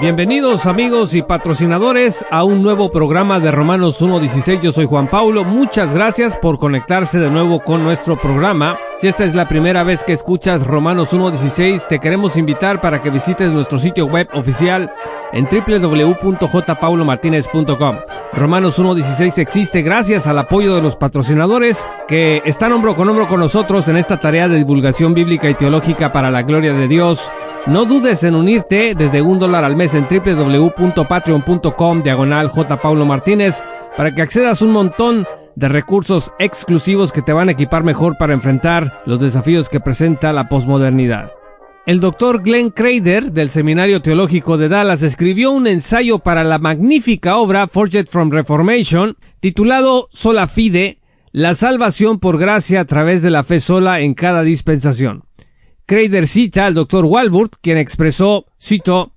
Bienvenidos amigos y patrocinadores a un nuevo programa de Romanos 1.16. Yo soy Juan Paulo. Muchas gracias por conectarse de nuevo con nuestro programa. Si esta es la primera vez que escuchas Romanos 1.16, te queremos invitar para que visites nuestro sitio web oficial en www.jpaulomartinez.com. Romanos 1.16 existe gracias al apoyo de los patrocinadores que están hombro con hombro con nosotros en esta tarea de divulgación bíblica y teológica para la gloria de Dios. No dudes en unirte desde un dólar al mes en www.patreon.com diagonal J. Paulo Martínez para que accedas un montón de recursos exclusivos que te van a equipar mejor para enfrentar los desafíos que presenta la posmodernidad. El doctor Glenn Crader del Seminario Teológico de Dallas escribió un ensayo para la magnífica obra Forged from Reformation titulado Sola Fide, la salvación por gracia a través de la fe sola en cada dispensación. Crader cita al doctor Walburt, quien expresó, cito,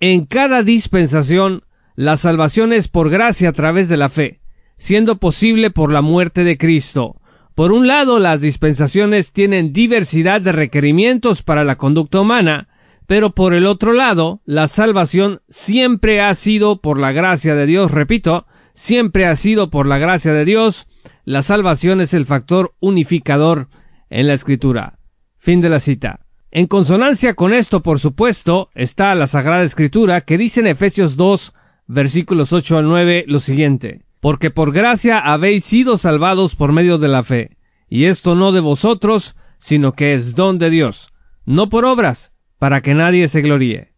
en cada dispensación, la salvación es por gracia a través de la fe, siendo posible por la muerte de Cristo. Por un lado, las dispensaciones tienen diversidad de requerimientos para la conducta humana, pero por el otro lado, la salvación siempre ha sido por la gracia de Dios, repito, siempre ha sido por la gracia de Dios, la salvación es el factor unificador en la escritura. Fin de la cita. En consonancia con esto, por supuesto, está la Sagrada Escritura que dice en Efesios 2, versículos 8 al 9 lo siguiente. Porque por gracia habéis sido salvados por medio de la fe, y esto no de vosotros, sino que es don de Dios, no por obras, para que nadie se gloríe.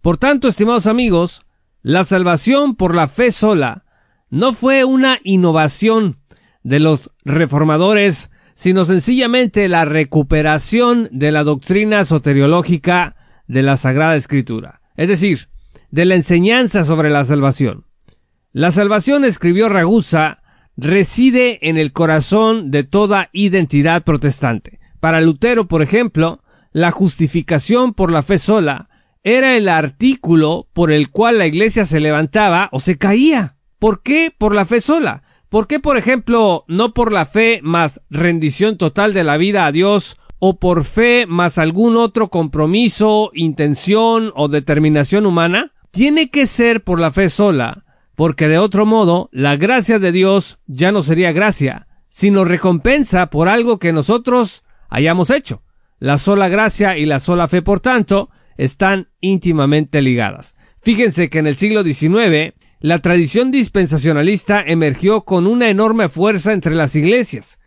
Por tanto, estimados amigos, la salvación por la fe sola no fue una innovación de los reformadores sino sencillamente la recuperación de la doctrina soteriológica de la Sagrada Escritura, es decir, de la enseñanza sobre la salvación. La salvación, escribió Ragusa, reside en el corazón de toda identidad protestante. Para Lutero, por ejemplo, la justificación por la fe sola era el artículo por el cual la iglesia se levantaba o se caía. ¿Por qué? Por la fe sola. ¿Por qué, por ejemplo, no por la fe más rendición total de la vida a Dios o por fe más algún otro compromiso, intención o determinación humana? Tiene que ser por la fe sola, porque de otro modo la gracia de Dios ya no sería gracia, sino recompensa por algo que nosotros hayamos hecho. La sola gracia y la sola fe, por tanto, están íntimamente ligadas. Fíjense que en el siglo XIX la tradición dispensacionalista emergió con una enorme fuerza entre las iglesias,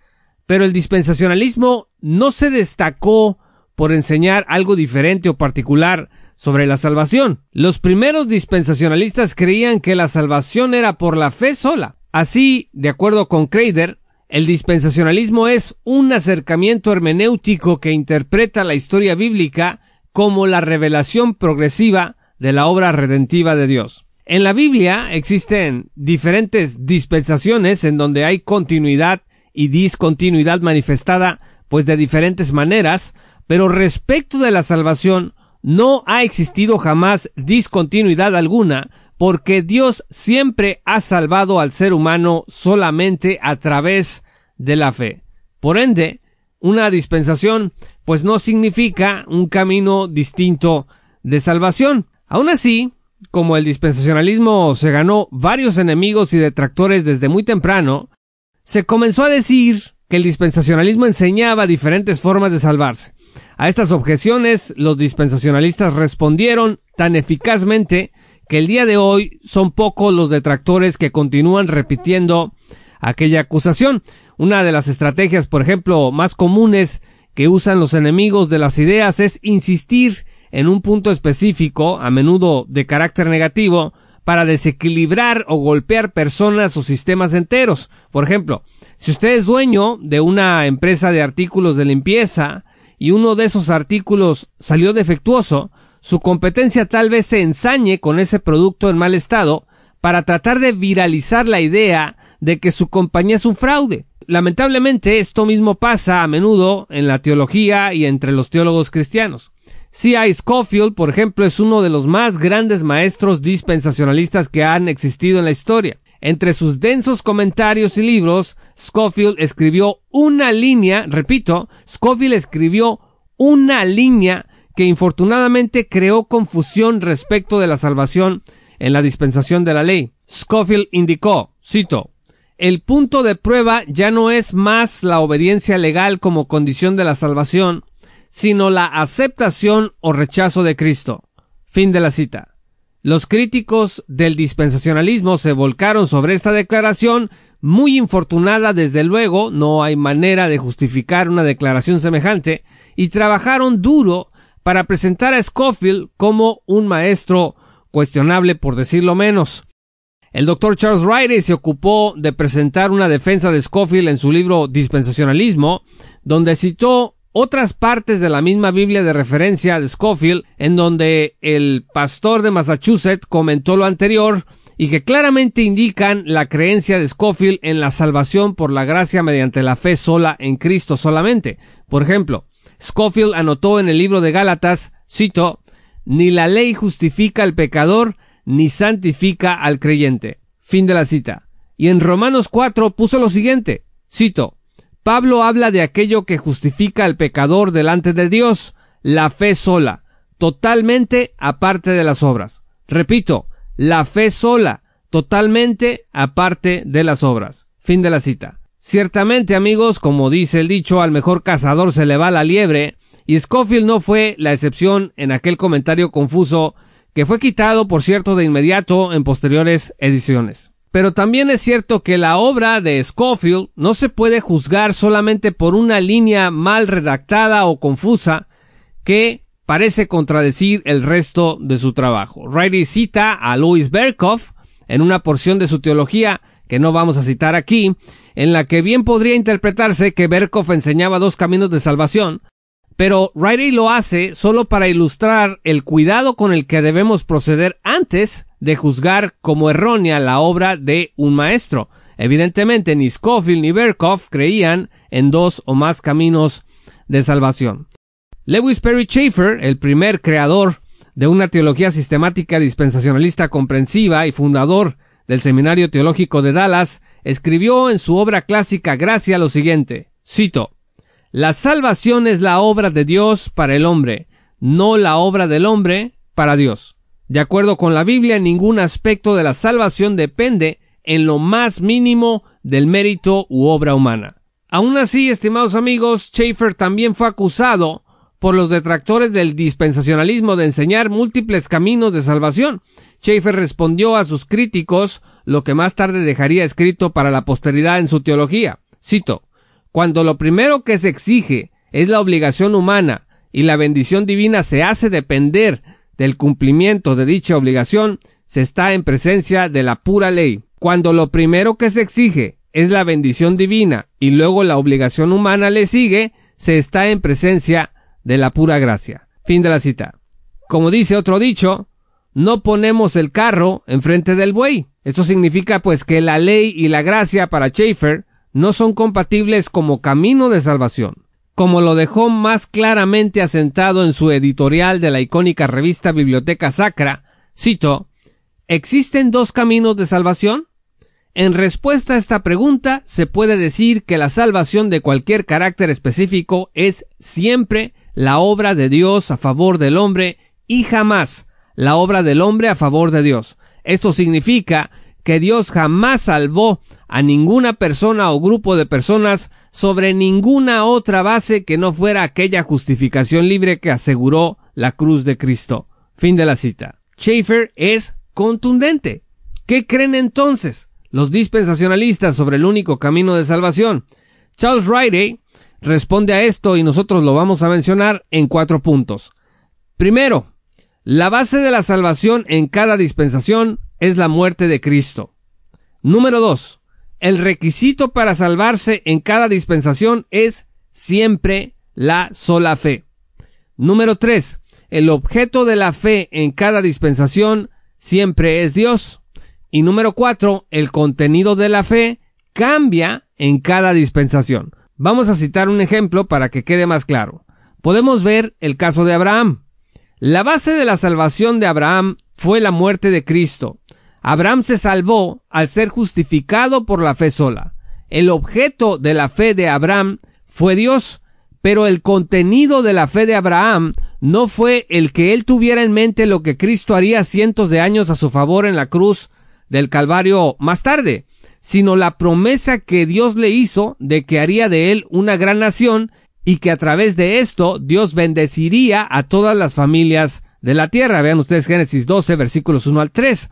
pero el dispensacionalismo no se destacó por enseñar algo diferente o particular sobre la salvación. Los primeros dispensacionalistas creían que la salvación era por la fe sola. Así, de acuerdo con Crader, el dispensacionalismo es un acercamiento hermenéutico que interpreta la historia bíblica como la revelación progresiva de la obra redentiva de Dios. En la Biblia existen diferentes dispensaciones en donde hay continuidad y discontinuidad manifestada pues de diferentes maneras, pero respecto de la salvación no ha existido jamás discontinuidad alguna, porque Dios siempre ha salvado al ser humano solamente a través de la fe. Por ende, una dispensación pues no significa un camino distinto de salvación. Aún así, como el dispensacionalismo se ganó varios enemigos y detractores desde muy temprano, se comenzó a decir que el dispensacionalismo enseñaba diferentes formas de salvarse. A estas objeciones los dispensacionalistas respondieron tan eficazmente que el día de hoy son pocos los detractores que continúan repitiendo aquella acusación. Una de las estrategias, por ejemplo, más comunes que usan los enemigos de las ideas es insistir en un punto específico, a menudo de carácter negativo, para desequilibrar o golpear personas o sistemas enteros. Por ejemplo, si usted es dueño de una empresa de artículos de limpieza y uno de esos artículos salió defectuoso, su competencia tal vez se ensañe con ese producto en mal estado para tratar de viralizar la idea de que su compañía es un fraude. lamentablemente esto mismo pasa a menudo en la teología y entre los teólogos cristianos. C.I. Scofield, por ejemplo, es uno de los más grandes maestros dispensacionalistas que han existido en la historia. Entre sus densos comentarios y libros, Scofield escribió una línea, repito, Scofield escribió una línea que infortunadamente creó confusión respecto de la salvación en la dispensación de la ley. Scofield indicó, cito, el punto de prueba ya no es más la obediencia legal como condición de la salvación, sino la aceptación o rechazo de Cristo. Fin de la cita. Los críticos del dispensacionalismo se volcaron sobre esta declaración, muy infortunada desde luego, no hay manera de justificar una declaración semejante, y trabajaron duro para presentar a Scofield como un maestro cuestionable por decirlo menos. El doctor Charles Riley se ocupó de presentar una defensa de Scofield en su libro Dispensacionalismo, donde citó otras partes de la misma Biblia de referencia de Scofield, en donde el pastor de Massachusetts comentó lo anterior y que claramente indican la creencia de Scofield en la salvación por la gracia mediante la fe sola en Cristo solamente. Por ejemplo, Scofield anotó en el libro de Gálatas, cito, ni la ley justifica al pecador, ni santifica al creyente. Fin de la cita. Y en Romanos 4 puso lo siguiente, cito, Pablo habla de aquello que justifica al pecador delante de Dios, la fe sola, totalmente aparte de las obras. Repito, la fe sola, totalmente aparte de las obras. Fin de la cita. Ciertamente, amigos, como dice el dicho, al mejor cazador se le va la liebre, y Scofield no fue la excepción en aquel comentario confuso que fue quitado, por cierto, de inmediato en posteriores ediciones. Pero también es cierto que la obra de Scofield no se puede juzgar solamente por una línea mal redactada o confusa que parece contradecir el resto de su trabajo. Riley cita a Louis Berkhoff en una porción de su teología que no vamos a citar aquí, en la que bien podría interpretarse que Berkhoff enseñaba dos caminos de salvación, pero Riley lo hace solo para ilustrar el cuidado con el que debemos proceder antes de juzgar como errónea la obra de un maestro. Evidentemente ni Scofield ni Berkhoff creían en dos o más caminos de salvación. Lewis Perry Schaeffer, el primer creador de una teología sistemática dispensacionalista comprensiva y fundador del Seminario Teológico de Dallas, escribió en su obra clásica Gracia lo siguiente, cito, la salvación es la obra de Dios para el hombre, no la obra del hombre para Dios. De acuerdo con la Biblia, ningún aspecto de la salvación depende en lo más mínimo del mérito u obra humana. Aún así, estimados amigos, Schaeffer también fue acusado por los detractores del dispensacionalismo de enseñar múltiples caminos de salvación. Schaeffer respondió a sus críticos lo que más tarde dejaría escrito para la posteridad en su teología. Cito, cuando lo primero que se exige es la obligación humana y la bendición divina se hace depender del cumplimiento de dicha obligación, se está en presencia de la pura ley. Cuando lo primero que se exige es la bendición divina y luego la obligación humana le sigue, se está en presencia de la pura gracia. Fin de la cita. Como dice otro dicho, no ponemos el carro enfrente del buey. Esto significa pues que la ley y la gracia para Schaeffer no son compatibles como camino de salvación, como lo dejó más claramente asentado en su editorial de la icónica revista Biblioteca Sacra, cito, ¿Existen dos caminos de salvación? En respuesta a esta pregunta, se puede decir que la salvación de cualquier carácter específico es siempre la obra de Dios a favor del hombre y jamás la obra del hombre a favor de Dios. Esto significa que Dios jamás salvó a ninguna persona o grupo de personas sobre ninguna otra base que no fuera aquella justificación libre que aseguró la cruz de Cristo. Fin de la cita. Schaeffer es contundente. ¿Qué creen entonces los dispensacionalistas sobre el único camino de salvación? Charles Riley responde a esto y nosotros lo vamos a mencionar en cuatro puntos. Primero, la base de la salvación en cada dispensación es la muerte de Cristo. Número dos, el requisito para salvarse en cada dispensación es siempre la sola fe. Número tres, el objeto de la fe en cada dispensación siempre es Dios. Y número cuatro, el contenido de la fe cambia en cada dispensación. Vamos a citar un ejemplo para que quede más claro. Podemos ver el caso de Abraham. La base de la salvación de Abraham fue la muerte de Cristo. Abraham se salvó al ser justificado por la fe sola. El objeto de la fe de Abraham fue Dios, pero el contenido de la fe de Abraham no fue el que él tuviera en mente lo que Cristo haría cientos de años a su favor en la cruz del Calvario más tarde, sino la promesa que Dios le hizo de que haría de él una gran nación y que a través de esto Dios bendeciría a todas las familias de la tierra. Vean ustedes Génesis 12 versículos 1 al 3.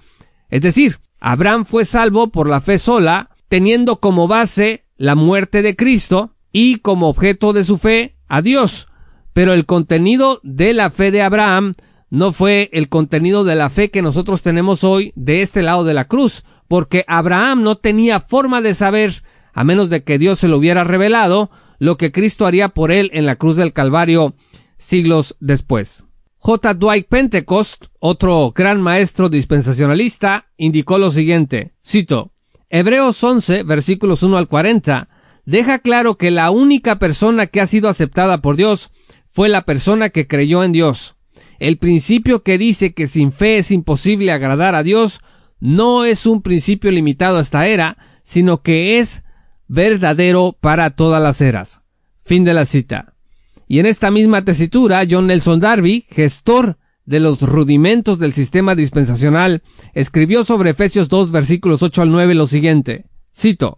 Es decir, Abraham fue salvo por la fe sola, teniendo como base la muerte de Cristo y como objeto de su fe a Dios. Pero el contenido de la fe de Abraham no fue el contenido de la fe que nosotros tenemos hoy de este lado de la cruz, porque Abraham no tenía forma de saber, a menos de que Dios se lo hubiera revelado, lo que Cristo haría por él en la cruz del Calvario siglos después. J. Dwight Pentecost, otro gran maestro dispensacionalista, indicó lo siguiente, cito, Hebreos 11, versículos 1 al 40, deja claro que la única persona que ha sido aceptada por Dios fue la persona que creyó en Dios. El principio que dice que sin fe es imposible agradar a Dios no es un principio limitado a esta era, sino que es verdadero para todas las eras. Fin de la cita. Y en esta misma tesitura, John Nelson Darby, gestor de los rudimentos del sistema dispensacional, escribió sobre Efesios 2 versículos 8 al 9 lo siguiente. Cito.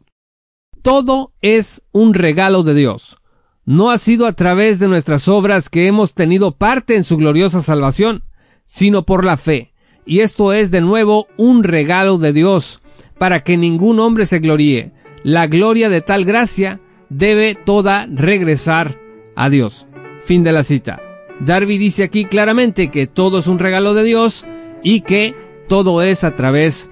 Todo es un regalo de Dios. No ha sido a través de nuestras obras que hemos tenido parte en su gloriosa salvación, sino por la fe. Y esto es de nuevo un regalo de Dios, para que ningún hombre se gloríe. La gloria de tal gracia debe toda regresar a Dios. Fin de la cita. Darby dice aquí claramente que todo es un regalo de Dios y que todo es a través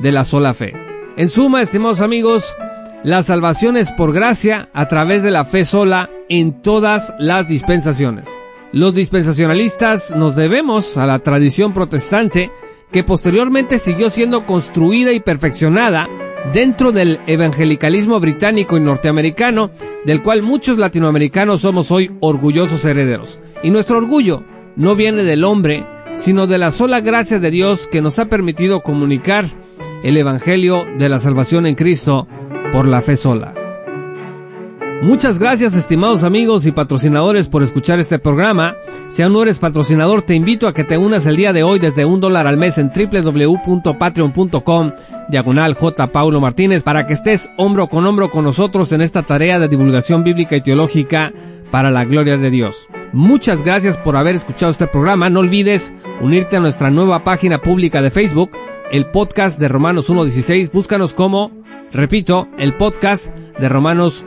de la sola fe. En suma, estimados amigos, la salvación es por gracia a través de la fe sola en todas las dispensaciones. Los dispensacionalistas nos debemos a la tradición protestante que posteriormente siguió siendo construida y perfeccionada dentro del evangelicalismo británico y norteamericano, del cual muchos latinoamericanos somos hoy orgullosos herederos. Y nuestro orgullo no viene del hombre, sino de la sola gracia de Dios que nos ha permitido comunicar el Evangelio de la salvación en Cristo por la fe sola. Muchas gracias estimados amigos y patrocinadores por escuchar este programa. Si aún no eres patrocinador, te invito a que te unas el día de hoy desde un dólar al mes en www.patreon.com diagonal J. Paulo Martínez para que estés hombro con hombro con nosotros en esta tarea de divulgación bíblica y teológica para la gloria de Dios. Muchas gracias por haber escuchado este programa. No olvides unirte a nuestra nueva página pública de Facebook, el podcast de Romanos 1.16. Búscanos como Repito, el podcast de Romanos